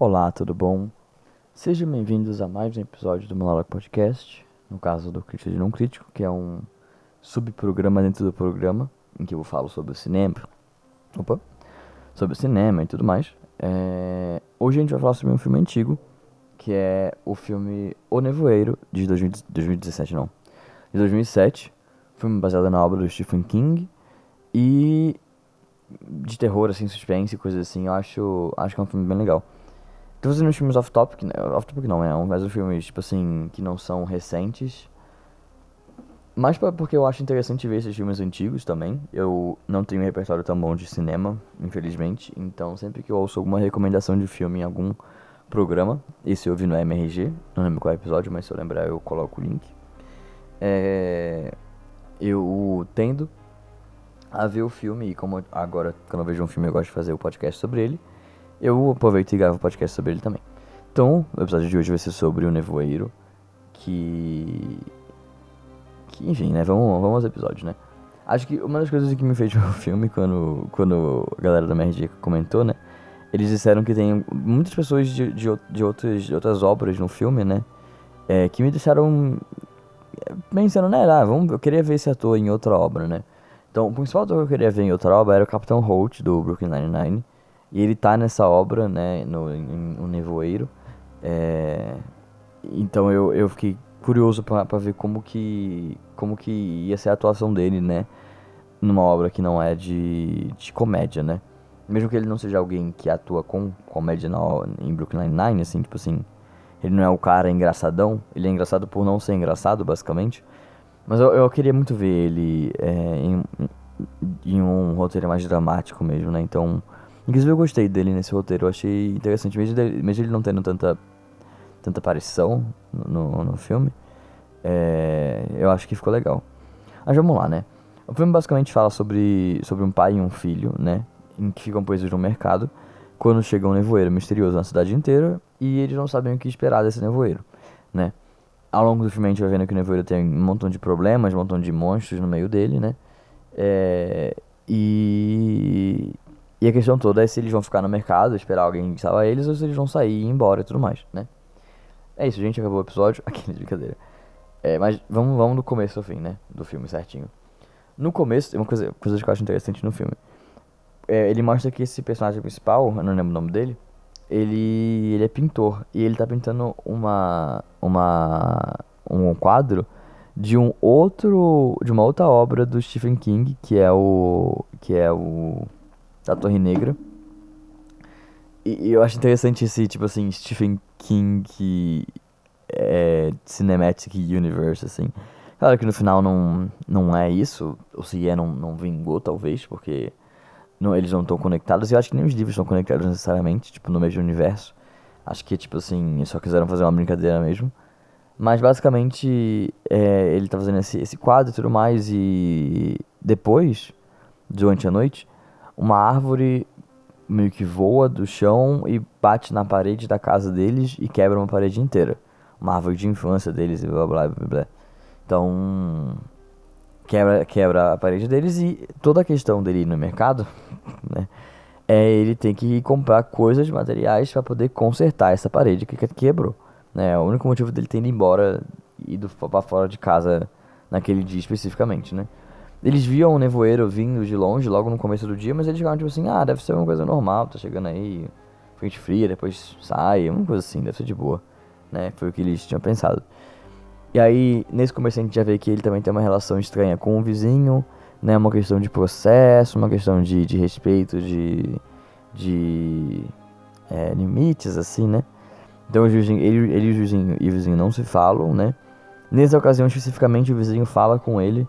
Olá, tudo bom? Sejam bem-vindos a mais um episódio do Monólogo Podcast, no caso do Crítico de Não Crítico, que é um subprograma dentro do programa, em que eu falo sobre o cinema, opa, sobre o cinema e tudo mais. É... Hoje a gente vai falar sobre um filme antigo, que é o filme O Nevoeiro, de 2017, não, de 2007, filme baseado na obra do Stephen King, e de terror, assim, suspense e coisas assim, eu acho, acho que é um filme bem legal. Fazendo uns filmes off-topic, né? off-topic não, é, mas os filmes, tipo assim, que não são recentes. Mas porque eu acho interessante ver esses filmes antigos também. Eu não tenho um repertório tão bom de cinema, infelizmente. Então, sempre que eu ouço alguma recomendação de filme em algum programa, esse eu vi no MRG, não lembro qual é episódio, mas se eu lembrar eu coloco o link. É, eu tendo a ver o filme, e como agora, quando eu vejo um filme, eu gosto de fazer o podcast sobre ele, eu aproveito e gravo podcast sobre ele também. Então, o episódio de hoje vai ser sobre o Nevoeiro, que. que enfim, né? Vamos, vamos aos episódios, né? Acho que uma das coisas que me fez o filme, quando, quando a galera da MRG comentou, né? Eles disseram que tem muitas pessoas de, de, de, outras, de outras obras no filme, né? É, que me deixaram pensando, né? Ah, vamos, eu queria ver esse ator em outra obra, né? Então, o principal ator que eu queria ver em outra obra era o Capitão Holt, do Brooklyn Nine-Nine. E ele tá nessa obra, né, no, em, no Nevoeiro. É, então eu, eu fiquei curioso para ver como que, como que ia ser a atuação dele, né, numa obra que não é de, de comédia, né. Mesmo que ele não seja alguém que atua com comédia na, em Brooklyn Nine-Nine, assim, tipo assim, ele não é o cara engraçadão, ele é engraçado por não ser engraçado, basicamente. Mas eu, eu queria muito ver ele é, em, em um roteiro mais dramático mesmo, né? Então, inclusive eu gostei dele nesse roteiro, eu achei interessante, mesmo, dele, mesmo ele não tendo tanta, tanta aparição no, no filme, é, eu acho que ficou legal. Mas vamos lá, né? O filme basicamente fala sobre, sobre um pai e um filho, né? Em que ficam presos no mercado quando chega um nevoeiro misterioso na cidade inteira e eles não sabem o que esperar desse nevoeiro, né? ao longo do filme a gente vai vendo que o Nevoeiro tem um montão de problemas, um montão de monstros no meio dele, né? É, e, e a questão toda é se eles vão ficar no mercado, esperar alguém salvar eles, ou se eles vão sair e ir embora e tudo mais, né? É isso, gente, acabou o episódio. Aqui, brincadeira. É, mas vamos, vamos do começo ao fim, né? Do filme certinho. No começo, tem uma coisa, coisa que eu acho interessante no filme. É, ele mostra que esse personagem principal, eu não lembro o nome dele, ele, ele é pintor e ele tá pintando uma uma um quadro de um outro de uma outra obra do Stephen King, que é o que é o da Torre Negra. E, e eu acho interessante esse tipo assim Stephen King é, Cinematic Universe assim. Claro que no final não não é isso, ou se é não não vingou talvez, porque não, eles não estão conectados. E eu acho que nem os livros estão conectados necessariamente, tipo, no mesmo universo. Acho que, tipo assim, só quiseram fazer uma brincadeira mesmo. Mas basicamente, é, ele tá fazendo esse, esse quadro e tudo mais. E depois, durante a noite, uma árvore meio que voa do chão e bate na parede da casa deles e quebra uma parede inteira. Uma árvore de infância deles e blá blá blá blá. Então, quebra, quebra a parede deles e toda a questão dele ir no mercado, né, é ele tem que comprar coisas, materiais para poder consertar essa parede que quebrou, né? O único motivo dele ter ido embora e ido para fora de casa naquele dia especificamente, né? Eles viam o nevoeiro vindo de longe logo no começo do dia, mas eles ficavam tipo assim, ah, deve ser uma coisa normal, tá chegando aí, frente fria, depois sai, uma coisa assim, deve ser de boa, né? Foi o que eles tinham pensado. E aí, nesse começo a gente já vê que ele também tem uma relação estranha com o vizinho, né? Uma questão de processo, uma questão de, de respeito, de, de é, limites, assim, né? Então o vizinho, ele, ele o vizinho, e o vizinho não se falam, né? Nessa ocasião, especificamente, o vizinho fala com ele,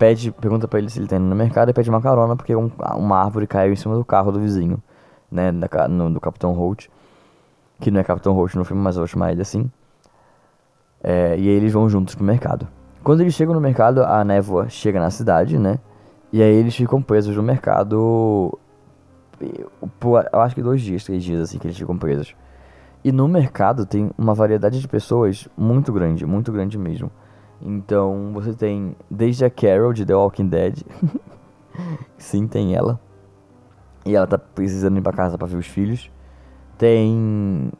pede, pergunta para ele se ele tá indo no mercado e pede uma carona porque um, uma árvore caiu em cima do carro do vizinho, né? Da, no, do Capitão Holt. Que não é Capitão Holt no filme, mas eu vou chamar ele assim. É, e aí eles vão juntos pro mercado. Quando eles chegam no mercado, a névoa chega na cidade, né? E aí eles ficam presos no mercado por, eu acho que dois dias, três dias assim que eles ficam presos. E no mercado tem uma variedade de pessoas muito grande, muito grande mesmo. Então você tem desde a Carol de The Walking Dead. Sim, tem ela. E ela tá precisando ir pra casa pra ver os filhos. tem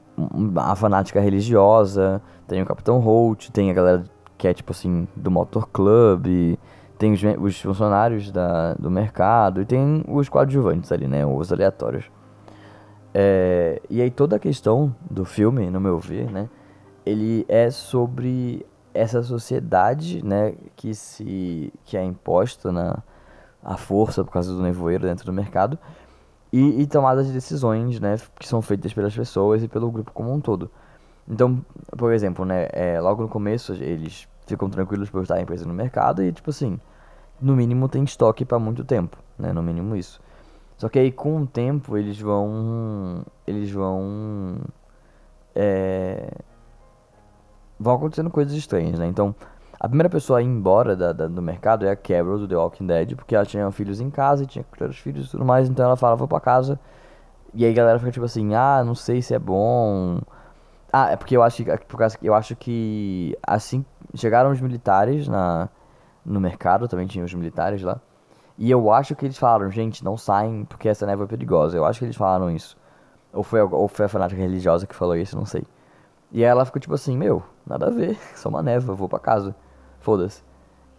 a fanática religiosa, tem o Capitão Holt, tem a galera que é tipo assim, do Motor Club, tem os, os funcionários da, do mercado e tem os coadjuvantes ali, né? Os aleatórios. É, e aí toda a questão do filme, no meu ver, né? Ele é sobre essa sociedade, né? Que se que é imposta na a força por causa do nevoeiro dentro do mercado e, e de decisões, né? Que são feitas pelas pessoas e pelo grupo como um todo. Então, por exemplo, né? É, logo no começo eles ficam tranquilos por estarem presos no mercado e tipo assim, no mínimo tem estoque para muito tempo, né? No mínimo isso. Só que aí com o tempo eles vão. Eles vão. É, vão acontecendo coisas estranhas, né? Então, a primeira pessoa a ir embora da, da, do mercado é a Carol do The Walking Dead, porque ela tinha filhos em casa e tinha que cuidar dos filhos e tudo mais, então ela fala, vou pra casa. E aí a galera fica tipo assim, ah, não sei se é bom. Ah, é porque eu acho que, por causa eu acho que assim chegaram os militares na no mercado, também tinha os militares lá. E eu acho que eles falaram, gente, não saem porque essa névoa é perigosa. Eu acho que eles falaram isso. Ou foi, ou foi a fanática religiosa que falou isso, não sei. E aí ela ficou tipo assim, meu, nada a ver, só uma névoa, vou pra casa. Foda-se.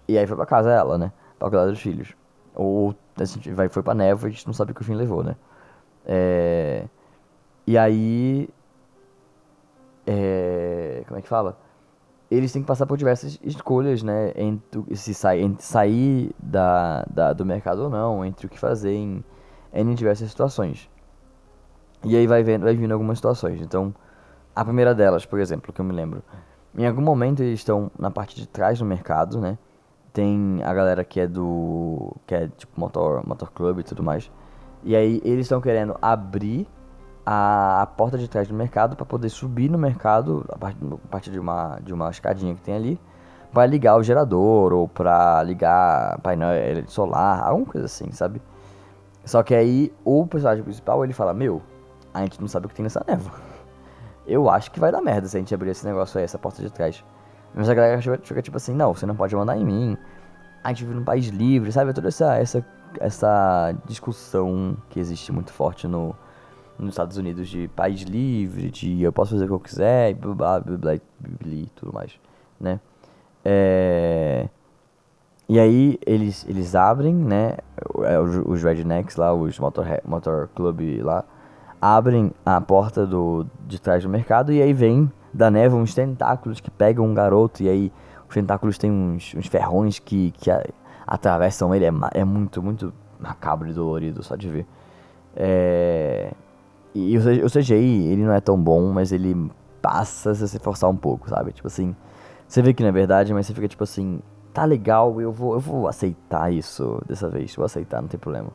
E aí foi pra casa ela, né? Pra cuidar dos filhos. Ou assim, vai, foi pra névoa e a gente não sabe o que o fim levou, né? É... E aí. É... Como é que fala? eles têm que passar por diversas escolhas, né? Entre se sair, entre sair da, da, do mercado ou não, entre o que fazer em, em diversas situações. E aí vai, vendo, vai vindo algumas situações. Então, a primeira delas, por exemplo, que eu me lembro. Em algum momento eles estão na parte de trás do mercado, né? Tem a galera que é do. que é tipo motor, motor club e tudo mais. E aí eles estão querendo abrir a, a porta de trás do mercado para poder subir no mercado a partir de uma, de uma escadinha que tem ali para ligar o gerador ou para ligar painel solar, alguma coisa assim, sabe? Só que aí o personagem principal ele fala: Meu, a gente não sabe o que tem nessa névoa. Eu acho que vai dar merda se a gente abrir esse negócio aí, essa porta de trás. Mas a galera fica tipo assim: Não, você não pode mandar em mim. A gente vive num país livre, sabe? Toda essa, essa, essa discussão que existe muito forte no, nos Estados Unidos de país livre, de eu posso fazer o que eu quiser, e blá blá blá, blá tudo mais, né? É... E aí eles, eles abrem, né, é, os, os rednecks lá, os motor, motor club lá, abrem a porta do, de trás do mercado e aí vem da neve uns tentáculos que pegam um garoto e aí os tentáculos têm uns, uns ferrões que, que a, atravessam ele, é, é muito, muito macabro e dolorido só de ver. É... E o CGI, ele não é tão bom, mas ele passa se você forçar um pouco, sabe? Tipo assim, você vê que não é verdade, mas você fica tipo assim, tá legal, eu vou, eu vou aceitar isso dessa vez, vou aceitar, não tem problema.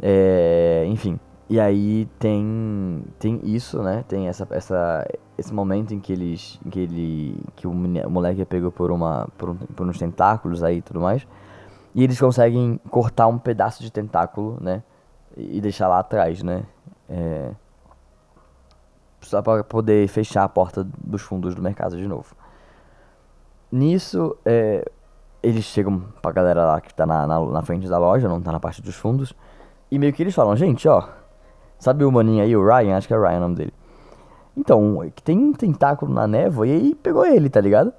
É, enfim, e aí tem tem isso, né? Tem essa, essa esse momento em que eles em que ele que o, moleque é pego por uma por, um, por uns tentáculos aí e tudo mais. E eles conseguem cortar um pedaço de tentáculo, né? E deixar lá atrás, né? É, só para poder fechar a porta dos fundos do mercado de novo. Nisso, é, eles chegam pra galera lá que tá na, na, na, frente da loja, não tá na parte dos fundos. E meio que eles falam, gente, ó. Sabe o maninho aí, o Ryan? Acho que é Ryan o nome dele. Então, tem um tentáculo na névoa e aí pegou ele, tá ligado?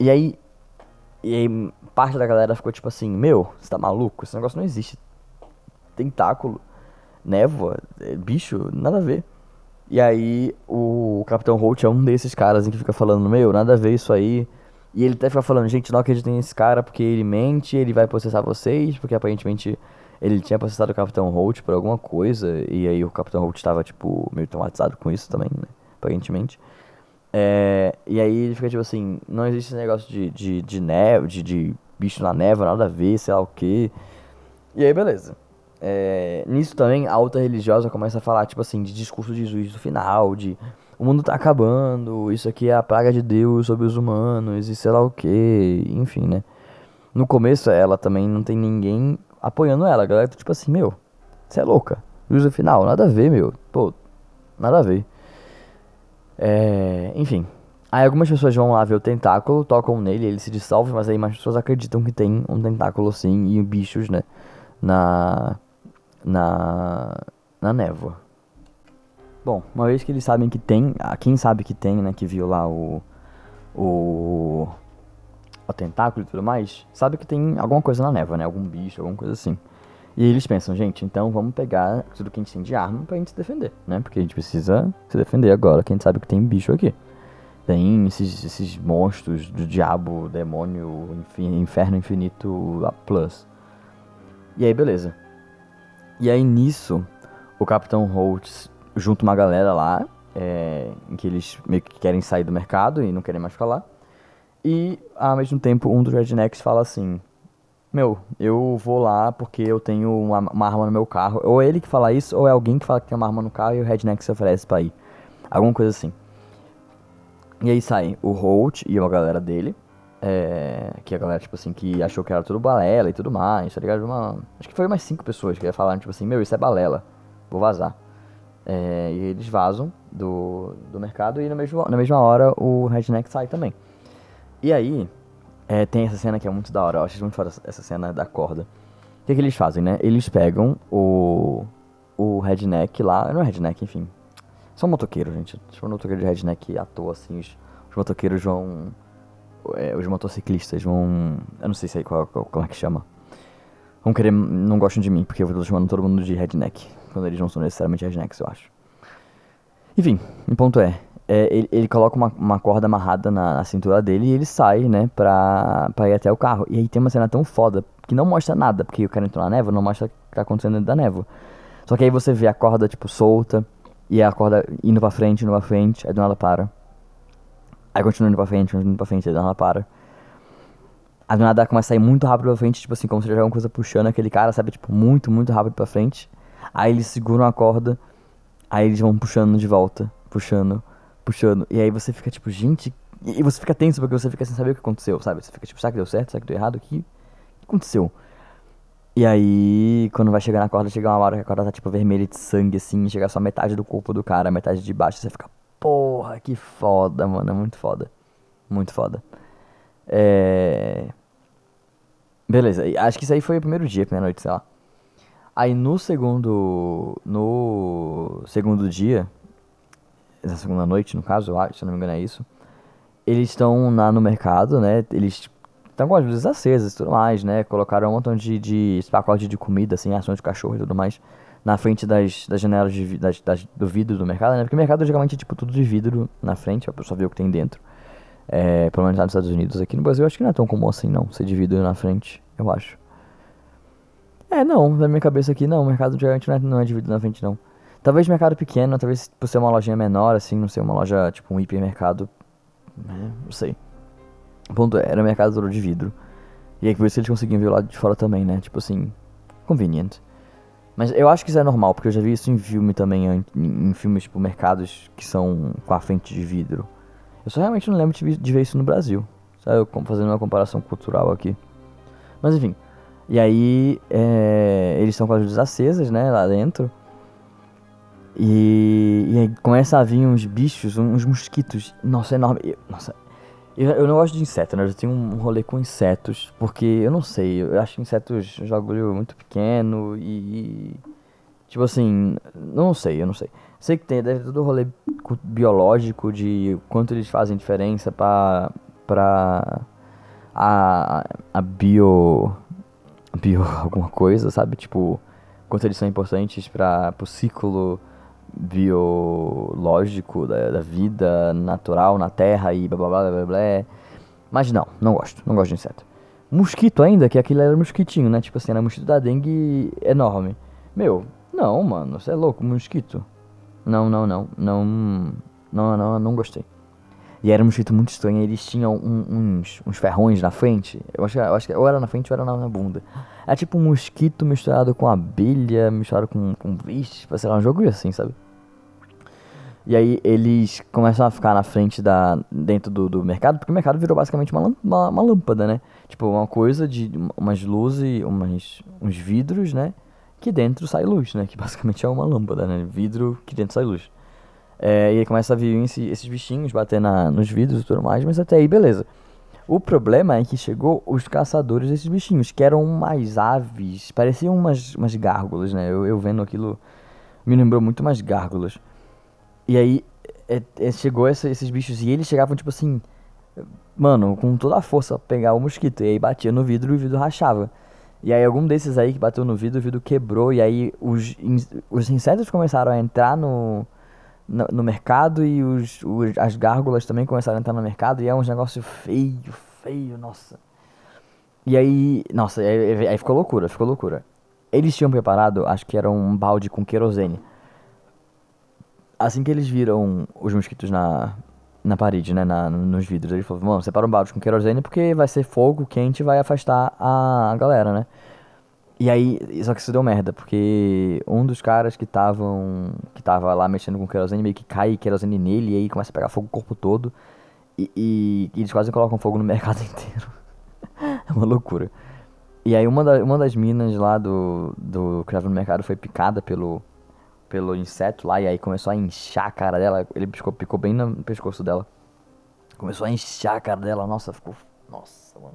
E aí. E aí parte da galera ficou tipo assim, meu, você tá maluco? Esse negócio não existe. Tentáculo névoa, é, bicho, nada a ver. E aí o Capitão Holt é um desses caras que fica falando, meu, nada a ver isso aí. E ele até fica falando, gente, não acreditem nesse cara porque ele mente, ele vai processar vocês, porque aparentemente ele tinha processado o Capitão Holt por alguma coisa, e aí o Capitão Holt estava, tipo, meio traumatizado com isso também, né? Aparentemente. É, e aí ele fica tipo assim, não existe esse negócio de, de, de neve, de, de bicho na névoa, nada a ver, sei lá o que. E aí beleza. É, nisso também, a alta religiosa começa a falar, tipo assim, de discurso de juízo final, de o mundo tá acabando, isso aqui é a praga de Deus sobre os humanos, e sei lá o que, enfim, né? No começo, ela também não tem ninguém apoiando ela, a galera tá tipo assim, meu, você é louca, juízo final, nada a ver, meu, pô, nada a ver. É, enfim. Aí algumas pessoas vão lá ver o tentáculo, tocam nele, ele se dissolve, mas aí mais pessoas acreditam que tem um tentáculo sim, e bichos, né, na na, na névoa. Bom, uma vez que eles sabem que tem, quem sabe que tem, né, que viu lá o o o tentáculo e tudo mais, sabe que tem alguma coisa na névoa, né, algum bicho, alguma coisa assim. E eles pensam, gente, então vamos pegar tudo que a gente tem de arma pra gente se defender, né? Porque a gente precisa se defender agora, que a gente sabe que tem bicho aqui. Tem esses, esses monstros do diabo, demônio, enfim, inferno infinito a plus. E aí, beleza. E aí, nisso, o Capitão Holt junta uma galera lá, é, em que eles meio que querem sair do mercado e não querem mais falar. E, ao mesmo tempo, um dos rednecks fala assim: Meu, eu vou lá porque eu tenho uma, uma, arma no meu carro. Ou é ele que fala isso, ou é alguém que fala que tem uma arma no carro e o redneck se oferece pra ir. Alguma coisa assim. E aí saem o Holt e uma galera dele. É, que a galera, tipo assim, que achou que era tudo balela e tudo mais, tá ligado? Uma, acho que foi mais cinco pessoas que falaram, tipo assim, meu, isso é balela, vou vazar. É, e eles vazam do, do mercado e no mesmo, na mesma hora o Redneck sai também. E aí, é, tem essa cena que é muito da hora, eu acho muito foda essa cena da corda. O que, que eles fazem, né? Eles pegam o, o Redneck lá, não é Redneck, enfim, são motoqueiros, gente. Tipo, motoqueiro de redneck à toa, assim. Os, os motoqueiros vão. É, os motociclistas vão. Eu não sei se aí qual, qual, como é que chama. Vão querer. Não gostam de mim, porque eu tô chamando todo mundo de redneck. Quando eles não são necessariamente rednecks, eu acho. Enfim, o ponto é. É ele, ele, coloca uma, uma corda amarrada na, na, cintura dele e ele sai, né, pra, pra ir até o carro. E aí tem uma cena tão foda que não mostra nada, porque o cara entrou na névoa, não mostra o que tá acontecendo dentro da névoa. Só que aí você vê a corda, tipo, solta e a corda indo pra frente, indo pra frente, aí do nada para. Aí continua indo pra frente, continua indo pra frente, aí do nada para. Aí do nada começa a sair muito rápido pra frente, tipo assim, como se tivesse alguma coisa puxando aquele cara, sabe? Tipo, muito, muito rápido pra frente. Aí eles seguram a corda, aí eles vão puxando de volta, puxando, puxando. E aí você fica tipo, gente. E você fica tenso porque você fica sem saber o que aconteceu, sabe? Você fica tipo, será que deu certo? Será que deu errado? O que, o que aconteceu? E aí, quando vai chegar na corda, chega uma hora que a corda tá tipo vermelha de sangue, assim, chega só metade do corpo do cara, metade de baixo, você fica, porra, que foda, mano, é muito foda. Muito foda. É. Beleza, acho que isso aí foi o primeiro dia, primeira noite, sei lá. Aí no segundo. No segundo dia. Na segunda noite, no caso, eu acho, se não me engano é isso. Eles estão lá no mercado, né? Eles estão com as luzes acesas e tudo mais, né? Colocaram um montão de, de pacote de comida, assim, ações de cachorro e tudo mais, na frente das, das janelas de, das, das, do vidro do mercado, né? Porque o mercado geralmente é tipo tudo de vidro na frente, a pessoa vê o que tem dentro. É, pelo menos lá nos Estados Unidos. Aqui no Brasil acho que não é tão comum assim, não, ser de vidro na frente, eu acho. É, não, na minha cabeça aqui não, o mercado geralmente não é, não é de vidro na frente, não. Talvez mercado pequeno, talvez por ser uma lojinha menor, assim, não sei, uma loja tipo um hipermercado, né? Não sei. O ponto é, era um mercado de vidro. E aí por isso eles conseguiam ver o lado de fora também, né? Tipo assim, convenient. Mas eu acho que isso é normal, porque eu já vi isso em filme também, em, em filmes, tipo, mercados que são com a frente de vidro. Eu só realmente não lembro de, de ver isso no Brasil. Sabe, eu fazendo uma comparação cultural aqui. Mas enfim. E aí, é, eles estão com as luzes acesas, né, lá dentro. E, e aí começa a vir uns bichos, uns mosquitos. Nossa, enorme. Nossa, eu, eu não gosto de inseto, né? Eu tenho um rolê com insetos, porque eu não sei, eu acho insetos um muito pequeno e. Tipo assim, não sei, eu não sei. Sei que tem, deve todo o rolê biológico de quanto eles fazem diferença pra. pra. a. a bio. bio alguma coisa, sabe? Tipo, quanto eles são importantes para pro ciclo biológico da, da vida natural na Terra e blá blá blá blá blá. Mas não, não gosto, não gosto de inseto. Mosquito ainda, que aquilo era mosquitinho, né? Tipo assim, era mosquito da dengue enorme. Meu, não, mano, você é louco, mosquito. Não, não, não, não, não, não, não gostei. E era um mosquito muito estranho, eles tinham um, uns, uns ferrões na frente. Eu acho, eu acho que ou era na frente ou era na, na bunda. Era tipo um mosquito misturado com abelha, misturado com, com bicho, sei lá, um jogo assim, sabe? E aí eles começam a ficar na frente da. dentro do, do mercado, porque o mercado virou basicamente uma, uma, uma lâmpada, né? Tipo, uma coisa de umas luzes, umas, uns vidros, né? Que dentro sai luz, né? Que basicamente é uma lâmpada, né? Vidro que dentro sai luz. É, e aí começa a vir esse, esses bichinhos bater na, nos vidros e tudo mais, mas até aí beleza. O problema é que chegou os caçadores desses bichinhos, que eram umas aves, pareciam umas, umas gárgulas, né? Eu, eu vendo aquilo me lembrou muito umas gárgulas. E aí é, é, chegou essa, esses bichos e eles chegavam, tipo assim, mano, com toda a força pra pegar o mosquito. E aí batia no vidro e o vidro rachava. E aí algum desses aí que bateu no vidro, o vidro quebrou. E aí os, os insetos começaram a entrar no, no, no mercado e os, os, as gárgulas também começaram a entrar no mercado. E é um negócio feio, feio, nossa. E aí, nossa, aí, aí ficou loucura, ficou loucura. Eles tinham preparado, acho que era um balde com querosene. Assim que eles viram os mosquitos na, na parede, né, na, nos vidros, ele falou, mano, separa um balde com querosene porque vai ser fogo quente e vai afastar a, a galera, né. E aí, só que isso deu merda, porque um dos caras que estavam, que tava lá mexendo com querosene, meio que cai querosene nele e aí começa a pegar fogo o corpo todo. E, e, e eles quase colocam fogo no mercado inteiro. é uma loucura. E aí uma, da, uma das minas lá do, do que tava no mercado foi picada pelo, pelo inseto lá, e aí começou a inchar a cara dela. Ele picou, picou bem no pescoço dela. Começou a inchar a cara dela, nossa, ficou. Nossa, mano.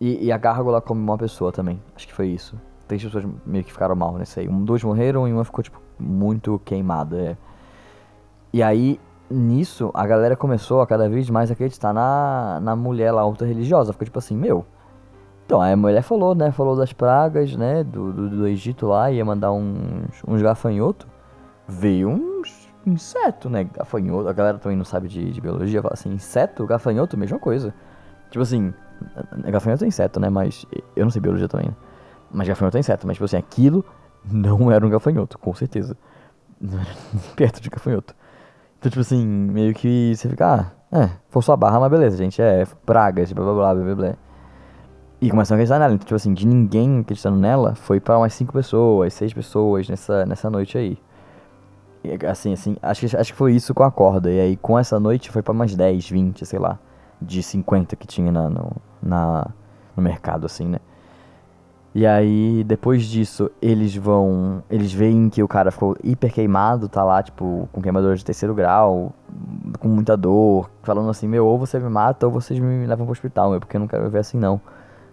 E, e a gárgula come uma pessoa também. Acho que foi isso. Três pessoas meio que ficaram mal nesse aí. Um, dois morreram e uma ficou, tipo, muito queimada. É. E aí, nisso, a galera começou a cada vez mais acreditar na, na mulher lá ultra religiosa. Ficou tipo assim, meu. Então, a mulher falou, né? Falou das pragas, né? Do, do, do Egito lá, ia mandar uns, uns gafanhotos. Veio uns inseto, né? Gafanhoto. A galera também não sabe de, de biologia. Fala assim, inseto, gafanhoto, mesma coisa. Tipo assim, gafanhoto é inseto, né? Mas eu não sei biologia também, né? Mas gafanhoto é inseto. Mas, tipo assim, aquilo não era um gafanhoto, com certeza. Não era perto de gafanhoto. Então, tipo assim, meio que você fica, ah, é, forçou a barra, mas beleza, gente, é pragas, blá blá blá blá blá blá. E começam a acreditar nela. Então, tipo assim, de ninguém acreditando nela, foi para umas 5 pessoas, 6 pessoas nessa, nessa noite aí. E, assim, assim, acho que, acho que foi isso com a corda. E aí, com essa noite, foi para umas 10, 20, sei lá, de 50 que tinha na, no, na, no mercado, assim, né? E aí, depois disso, eles vão. Eles veem que o cara ficou hiper queimado, tá lá, tipo, com queimadura de terceiro grau, com muita dor, falando assim: Meu, ou você me mata ou vocês me levam pro hospital, meu, porque eu não quero viver assim, não.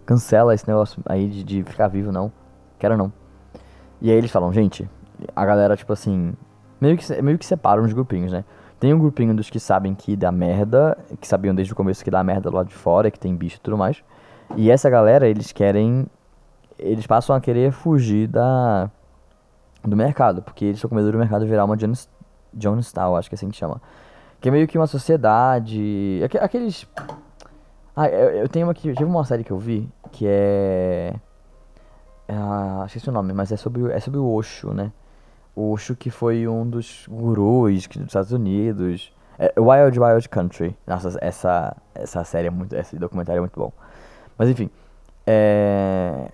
Cancela esse negócio aí de, de ficar vivo, não. Quero não. E aí eles falam: Gente, a galera, tipo assim, meio que, meio que separam os grupinhos, né? Tem um grupinho dos que sabem que dá merda, que sabiam desde o começo que dá merda lá de fora, que tem bicho e tudo mais. E essa galera, eles querem eles passam a querer fugir da do mercado, porque eles estão com medo do mercado virar uma Jones, Jonestown, acho que é assim que chama. Que é meio que uma sociedade. Aqueles. Ah, eu, eu tenho uma que. Tive uma série que eu vi que é. Ah, esqueci o nome, mas é sobre, é sobre o Osho, né? O Osho que foi um dos gurus dos Estados Unidos. É Wild Wild Country. Nossa, essa, essa série é muito. Esse documentário é muito bom. Mas enfim. É,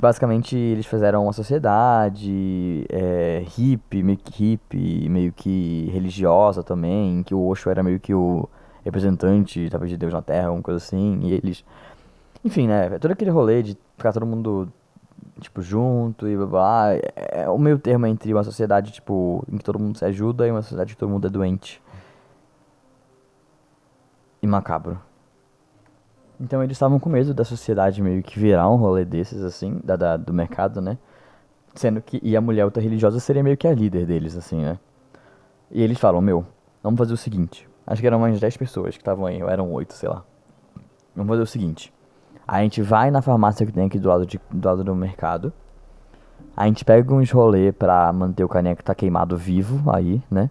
basicamente eles fizeram uma sociedade é, hippie, meio que hippie, meio que religiosa também, em que o Osho era meio que o representante, talvez, de Deus na Terra, alguma coisa assim, e eles... Enfim, né, todo aquele rolê de ficar todo mundo, tipo, junto e blá blá, é, é o meio termo entre uma sociedade, tipo, em que todo mundo se ajuda e uma sociedade que todo mundo é doente. E macabro. Então eles estavam com medo da sociedade meio que virar um rolê desses, assim, da, da, do mercado, né? Sendo que. E a mulher ultra religiosa seria meio que a líder deles, assim, né? E eles falam: Meu, vamos fazer o seguinte. Acho que eram umas 10 pessoas que estavam aí, ou eram 8, sei lá. Vamos fazer o seguinte. A gente vai na farmácia que tem aqui do lado, de, do, lado do mercado. A gente pega uns rolê pra manter o caneco que tá queimado vivo aí, né?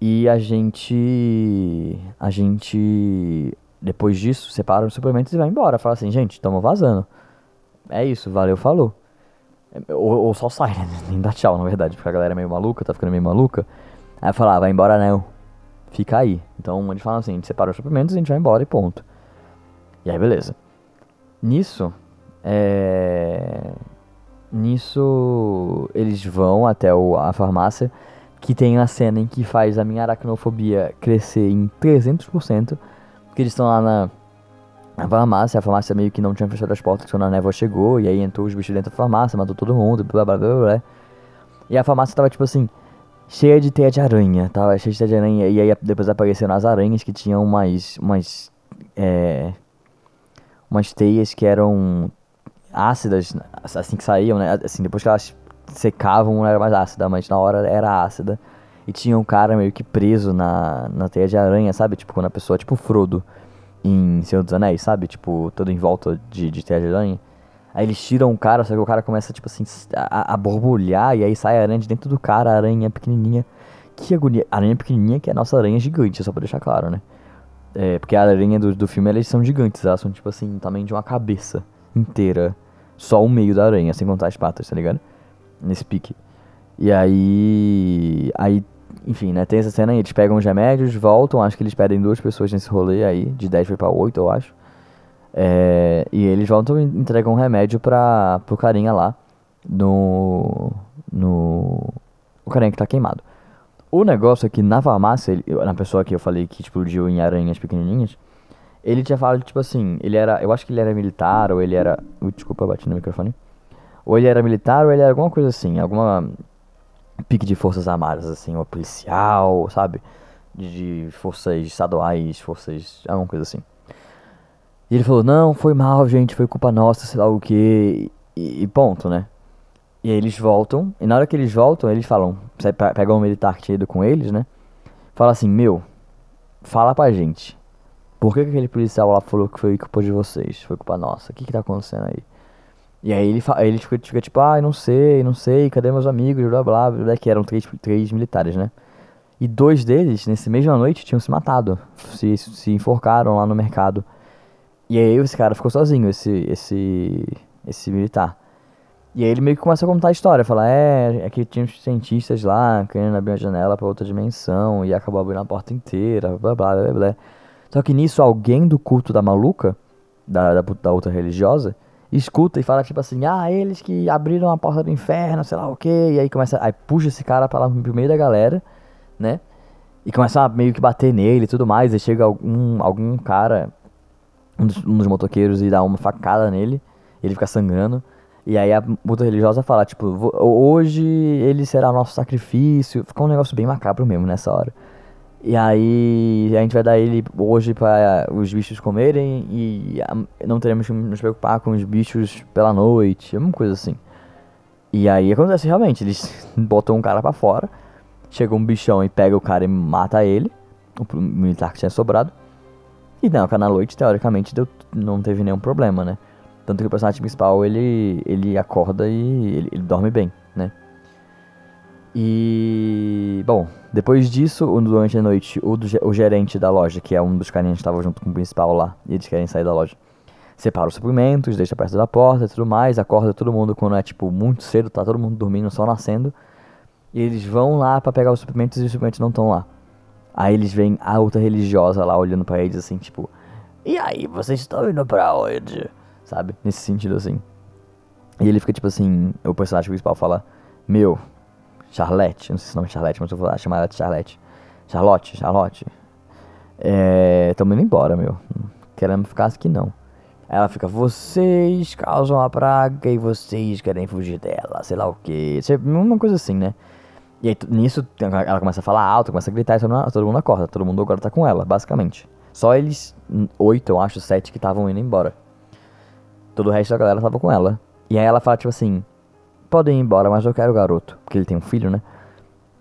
E a gente. A gente depois disso, separa os suplementos e vai embora. Fala assim, gente, estamos vazando. É isso, valeu, falou. Ou, ou só sai, né? Nem dá tchau, na verdade, porque a galera é meio maluca, tá ficando meio maluca. Aí fala, ah, vai embora não. Fica aí. Então eles falam assim, a gente separa os suplementos, a gente vai embora e ponto. E aí beleza. Nisso, é... Nisso, eles vão até o, a farmácia, que tem a cena em que faz a minha aracnofobia crescer em 300%. Porque eles estão lá na, na farmácia, a farmácia meio que não tinha fechado as portas quando a névoa chegou, e aí entrou os bichos dentro da farmácia, matou todo mundo, blá blá blá blá. E a farmácia tava tipo assim, cheia de teia de aranha, tava cheia de teia de aranha, e aí depois apareceram as aranhas que tinham umas, umas, é, umas teias que eram ácidas, assim que saíam, né, assim, depois que elas secavam não era mais ácida, mas na hora era ácida. E tinha um cara meio que preso na, na teia de aranha, sabe? Tipo, quando a pessoa, tipo Frodo em Senhor dos Anéis, sabe? Tipo, todo em volta de, de teia de aranha. Aí eles tiram o cara, só que o cara começa, tipo assim, a, a borbulhar e aí sai a aranha de dentro do cara, a aranha pequenininha. Que agonia. Aranha pequenininha que é a nossa aranha gigante, só pra deixar claro, né? É, porque a aranha do, do filme, elas são gigantes, elas são, tipo assim, tamanho de uma cabeça inteira. Só o meio da aranha, sem contar as patas, tá ligado? Nesse pique. E aí. Aí enfim, né? Tem essa cena aí, eles pegam os remédios, voltam, acho que eles pedem duas pessoas nesse rolê aí, de 10 foi pra 8, eu acho. É, e eles voltam e entregam um remédio pra, pro carinha lá, no. no. o carinha que tá queimado. O negócio é que na farmácia, ele, na pessoa que eu falei que explodiu em aranhas pequenininhas, ele tinha falado, tipo assim, ele era, eu acho que ele era militar, ou ele era, uh, desculpa, bati no microfone. Ou ele era militar, ou ele era alguma coisa assim, alguma pique de forças armadas, assim, ou policial, sabe? De, forças estaduais, forças. alguma coisa assim. E ele falou: Não, foi mal, gente, foi culpa nossa, sei lá o que. E, ponto, né? E aí eles voltam, e na hora que eles voltam, eles falam: Pegam um militar que tinha ido com eles, né? Fala assim: Meu, fala pra gente. Por que, que aquele policial lá falou que foi culpa de vocês? Foi culpa nossa? O que que tá acontecendo aí? E aí ele, ele fica, fica tipo, ah, não sei, não sei, cadê meus amigos, blá blá blá, que eram três, três militares, né? E dois deles, nessa mesma noite, tinham se matado, se, se enforcaram lá no mercado. E aí esse cara ficou sozinho, esse, esse, esse militar. E aí ele meio que começa a contar a história, fala, é, é que tinha uns cientistas lá querendo abrir a janela para outra dimensão e acabou abrindo a porta inteira, blá blá blá blá. Só que nisso alguém do culto da maluca, da, da, da outra religiosa, escuta e fala tipo assim, ah, eles que abriram a porta do inferno, sei lá o que, e aí começa, aí puxa esse cara pra lá pro meio da galera, né? E começa a meio que bater nele e tudo mais, e chega algum, algum cara, um dos, um dos motoqueiros, e dá uma facada nele, ele fica sangrando. E aí a puta religiosa fala, tipo, hoje ele será nosso sacrifício. Fica um negócio bem macabro mesmo nessa hora. E aí a gente vai dar ele hoje para os bichos comerem e não teremos que nos preocupar com os bichos pela noite, uma coisa assim. E aí acontece realmente, eles botam um cara para fora, chega um bichão e pega o cara e mata ele, o militar que tinha sobrado. E não, na noite, teoricamente, deu, não teve nenhum problema, né? Tanto que o personagem principal, ele, ele acorda e ele, ele dorme bem, né? E. Bom, depois disso, durante a noite, o, do, o gerente da loja, que é um dos carinhas que estava junto com o principal lá, e eles querem sair da loja, separa os suprimentos, deixa perto da porta e tudo mais, acorda todo mundo quando é tipo muito cedo, tá todo mundo dormindo, só nascendo. E eles vão lá para pegar os suprimentos e os suprimentos não estão lá. Aí eles veem a outra religiosa lá olhando para eles assim, tipo, e aí, vocês estão indo pra onde? Sabe? Nesse sentido assim. E ele fica tipo assim, o personagem principal fala, meu, Charlotte, não sei se o nome é Charlotte, mas eu vou chamar ela de Charlotte. Charlotte, Charlotte. É. Tamo indo embora, meu. Queremos ficar aqui não. Ela fica, vocês causam a praga e vocês querem fugir dela, sei lá o que. Uma coisa assim, né? E aí nisso ela começa a falar alto, começa a gritar e todo mundo acorda. Todo mundo agora tá com ela, basicamente. Só eles, oito, eu acho, sete que estavam indo embora. Todo o resto da galera tava com ela. E aí ela fala, tipo assim, podem ir embora, mas eu quero o garoto. Porque ele tem um filho, né?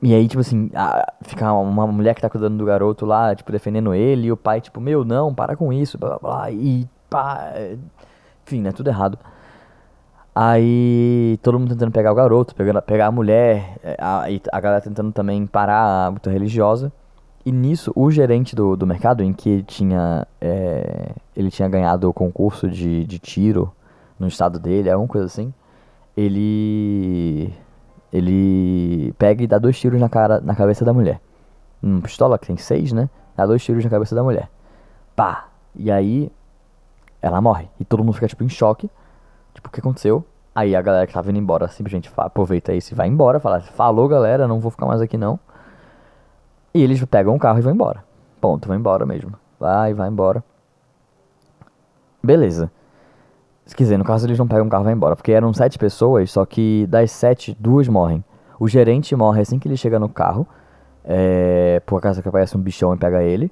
E aí, tipo assim, a, fica uma mulher que tá cuidando do garoto lá, tipo, defendendo ele, e o pai, tipo, meu, não, para com isso, blá blá blá, e pá. Enfim, né? Tudo errado. Aí todo mundo tentando pegar o garoto, pegando, pegar a mulher, é, a, a galera tentando também parar a luta religiosa. E nisso, o gerente do, do mercado, em que ele tinha, é, ele tinha ganhado o concurso de, de tiro no estado dele, alguma coisa assim ele ele pega e dá dois tiros na cara na cabeça da mulher. Uma pistola que tem seis, né? Dá dois tiros na cabeça da mulher. Pá! E aí ela morre. E todo mundo fica tipo em choque. Tipo, o que aconteceu? Aí a galera que tava indo embora simplesmente aproveita isso e vai embora. Fala, falou galera, não vou ficar mais aqui não. E eles pegam o carro e vão embora. Ponto, vão embora mesmo. Vai, vai embora. Beleza. Se quiser, no caso eles não pegam um carro e vão embora. Porque eram sete pessoas, só que das sete, duas morrem. O gerente morre assim que ele chega no carro. É, por acaso que aparece um bichão e pega ele.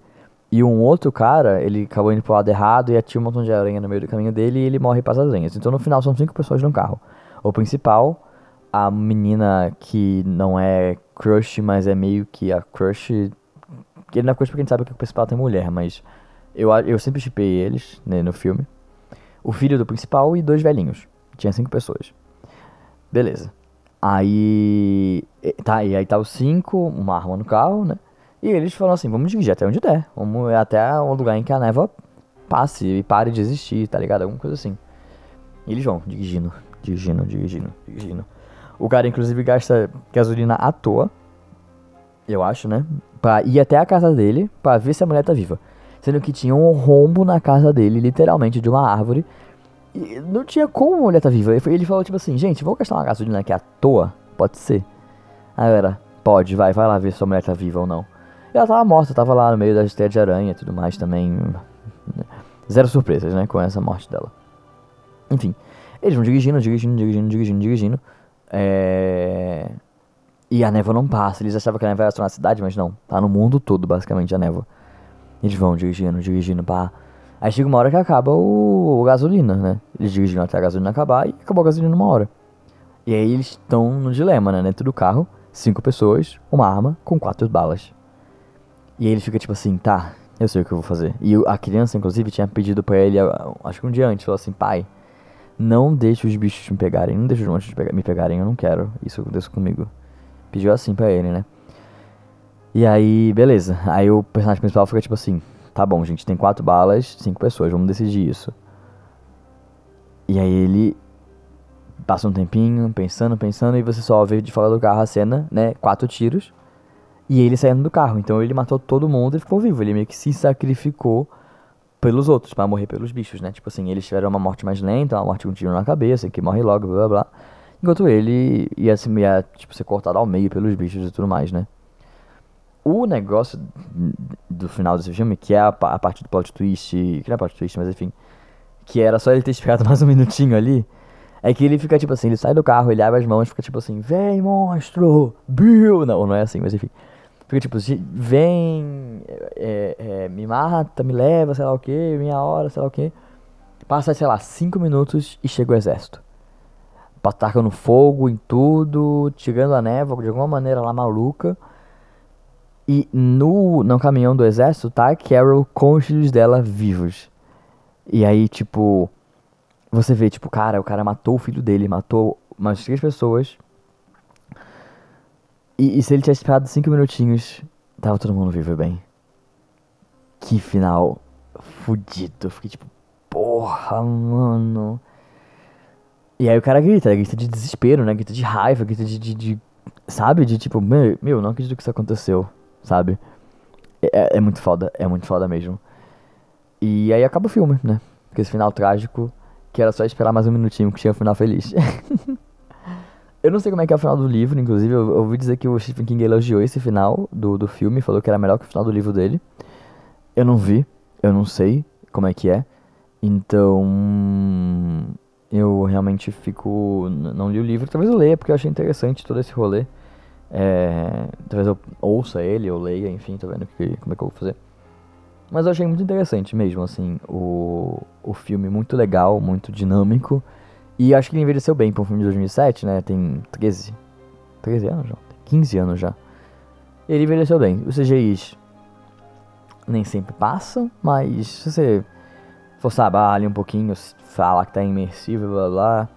E um outro cara, ele acabou indo pro lado errado e ativa um montão de aranha no meio do caminho dele e ele morre para as aranhas. Então no final são cinco pessoas no carro. O principal, a menina que não é crush, mas é meio que a crush. Ele não é crush porque a gente sabe que o principal tem mulher, mas eu, eu sempre chipei eles né, no filme. O filho do principal e dois velhinhos. Tinha cinco pessoas. Beleza. Aí. Tá, e aí tá os cinco, uma arma no carro, né? E eles falam assim: vamos dirigir até onde der. Vamos até o lugar em que a névoa passe e pare de existir, tá ligado? Alguma coisa assim. E eles vão dirigindo, dirigindo, dirigindo, dirigindo. O cara, inclusive, gasta gasolina à toa, eu acho, né? Pra ir até a casa dele pra ver se a mulher tá viva. Sendo que tinha um rombo na casa dele, literalmente, de uma árvore. E não tinha como a mulher tá viva. Ele falou, tipo assim, gente, vou gastar uma gasolina aqui à toa? Pode ser? Aí era, pode, vai, vai lá ver se a mulher tá viva ou não. E ela tava morta, tava lá no meio das teias de aranha e tudo mais também. Zero surpresas, né, com essa morte dela. Enfim, eles vão dirigindo, dirigindo, dirigindo, dirigindo, dirigindo. É... E a névoa não passa. Eles achavam que a névoa era só na cidade, mas não. Tá no mundo todo, basicamente, a névoa. Eles vão dirigindo, dirigindo, pá. Aí chega uma hora que acaba o, o gasolina, né? Eles dirigindo até a gasolina acabar e acabou a gasolina numa hora. E aí eles estão no dilema, né? Dentro do carro, cinco pessoas, uma arma com quatro balas. E aí ele fica tipo assim, tá, eu sei o que eu vou fazer. E a criança, inclusive, tinha pedido pra ele, acho que um dia antes, falou assim, pai, não deixe os bichos me pegarem, não deixe os monstros me pegarem, eu não quero isso aconteça comigo. Pediu assim pra ele, né? E aí, beleza. Aí o personagem principal fica tipo assim: tá bom, gente, tem quatro balas, cinco pessoas, vamos decidir isso. E aí ele passa um tempinho, pensando, pensando, e você só vê de fora do carro a cena, né? Quatro tiros. E ele saindo do carro. Então ele matou todo mundo e ficou vivo. Ele meio que se sacrificou pelos outros, para morrer pelos bichos, né? Tipo assim, eles tiveram uma morte mais lenta, uma morte com um tiro na cabeça, que morre logo, blá blá blá. Enquanto ele ia, se, ia tipo, ser cortado ao meio pelos bichos e tudo mais, né? O negócio do final desse filme, que é a, a parte do plot twist, que não é plot twist, mas enfim, que era só ele ter esperado mais um minutinho ali, é que ele fica tipo assim, ele sai do carro, ele abre as mãos, fica tipo assim, vem monstro, Bill, não, não é assim, mas enfim, fica tipo, vem, é, é, me mata, me leva, sei lá o que, minha hora, sei lá o que, passa, sei lá, cinco minutos e chega o exército, tacando fogo em tudo, tirando a névoa de alguma maneira lá maluca, e no, no caminhão do exército tá a Carol com os filhos dela vivos. E aí, tipo, você vê, tipo, cara, o cara matou o filho dele, matou umas três pessoas. E, e se ele tivesse esperado cinco minutinhos, tava todo mundo vivo e bem. Que final fudido. fiquei tipo, porra, mano. E aí o cara grita, grita de desespero, né? Grita de raiva, grita de, de, de sabe? De tipo, meu, meu, não acredito que isso aconteceu sabe? É, é, é, muito foda, é muito foda mesmo. E aí acaba o filme, né? Com esse final trágico, que era só esperar mais um minutinho que tinha um final feliz. eu não sei como é que é o final do livro, inclusive, eu, eu ouvi dizer que o Stephen King elogiou esse final do, do filme, falou que era melhor que o final do livro dele. Eu não vi, eu não sei como é que é. Então, eu realmente fico. Não li o livro, talvez eu leia, porque eu achei interessante todo esse rolê. É, talvez eu ouça ele, ou leia, enfim, tô vendo que, como é que eu vou fazer. Mas eu achei muito interessante mesmo, assim, o, o filme muito legal, muito dinâmico. E acho que ele envelheceu bem para um filme de 2007, né? Tem 13, 13 anos já, 15 anos já. Ele envelheceu bem. Os CGIs nem sempre passam, mas se você forçar a barra ali um pouquinho, falar que tá imersivo, blá blá,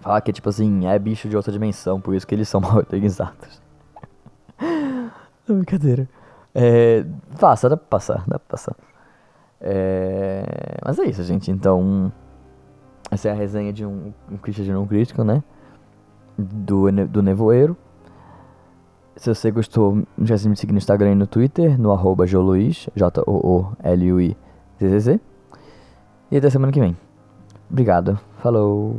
Falar que, tipo assim, é bicho de outra dimensão, por isso que eles são mal organizados. brincadeira. É, passa, dá pra passar, dá pra passar. É, mas é isso, gente. Então, essa é a resenha de um, um Christian não crítico, né? Do, do Nevoeiro. Se você gostou, esquece de me no Instagram e no Twitter, no arroba Joluiz, J-O-O-L-U-I-Z-Z-Z. E até semana que vem. Obrigado. Falou.